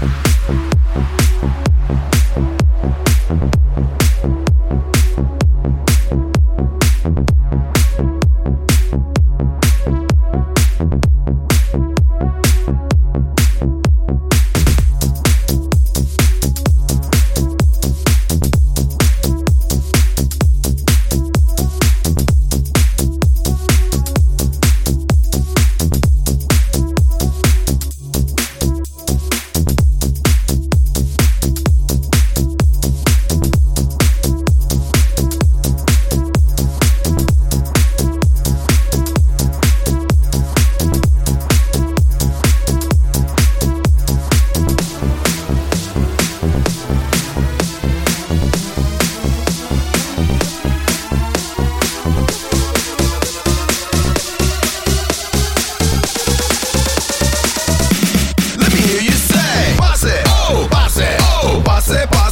Bye.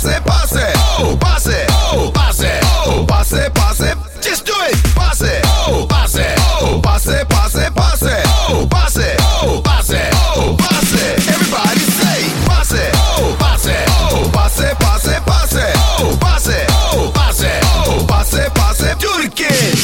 pase, pase, oh, pase, oh, pase, oh, pase, pase. Just do it. Pase, oh, pase, oh, pase, pase, pase, oh, pase, oh, pase, oh, pase. Everybody say pase, oh, pase, oh, pase, pase, pase, oh, pase, oh, pase, oh, pase, pase. Do it again.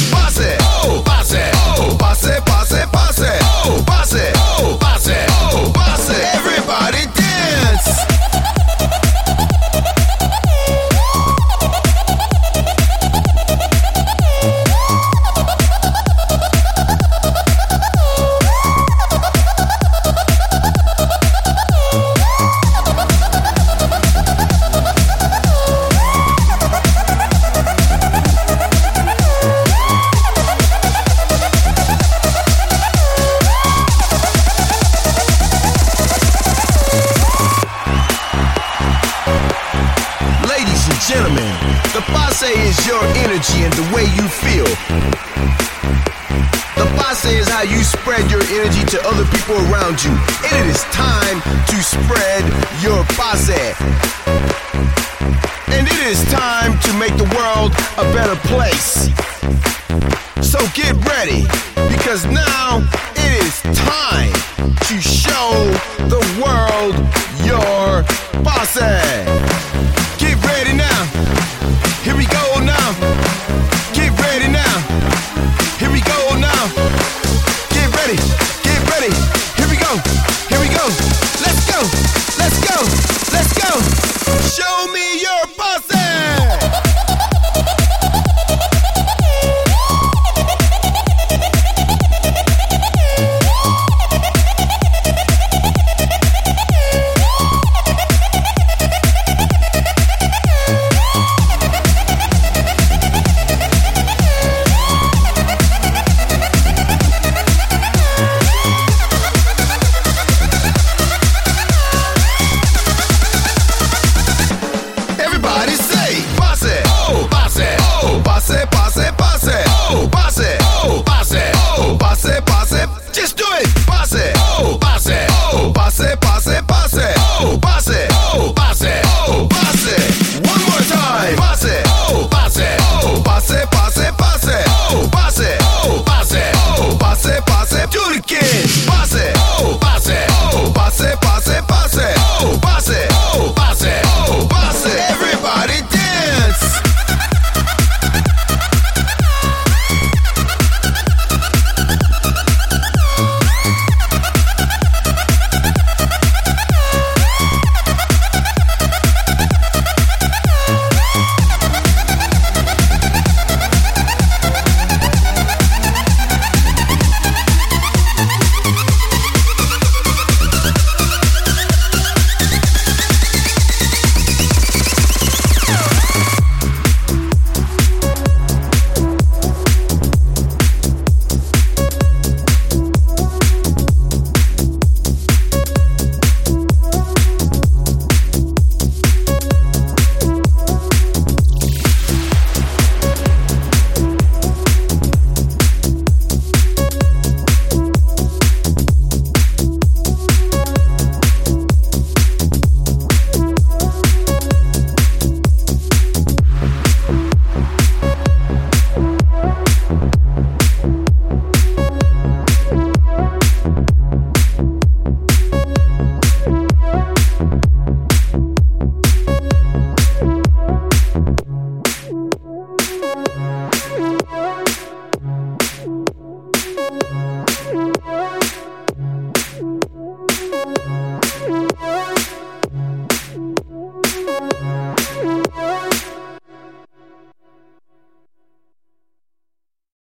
Ladies and gentlemen, the pose is your energy and the way you feel. The pose is how you spread your energy to other people around you. And it is time to spread your pose. And it is time to make the world a better place. So get ready, because now it is time to show the world your bossy. posse.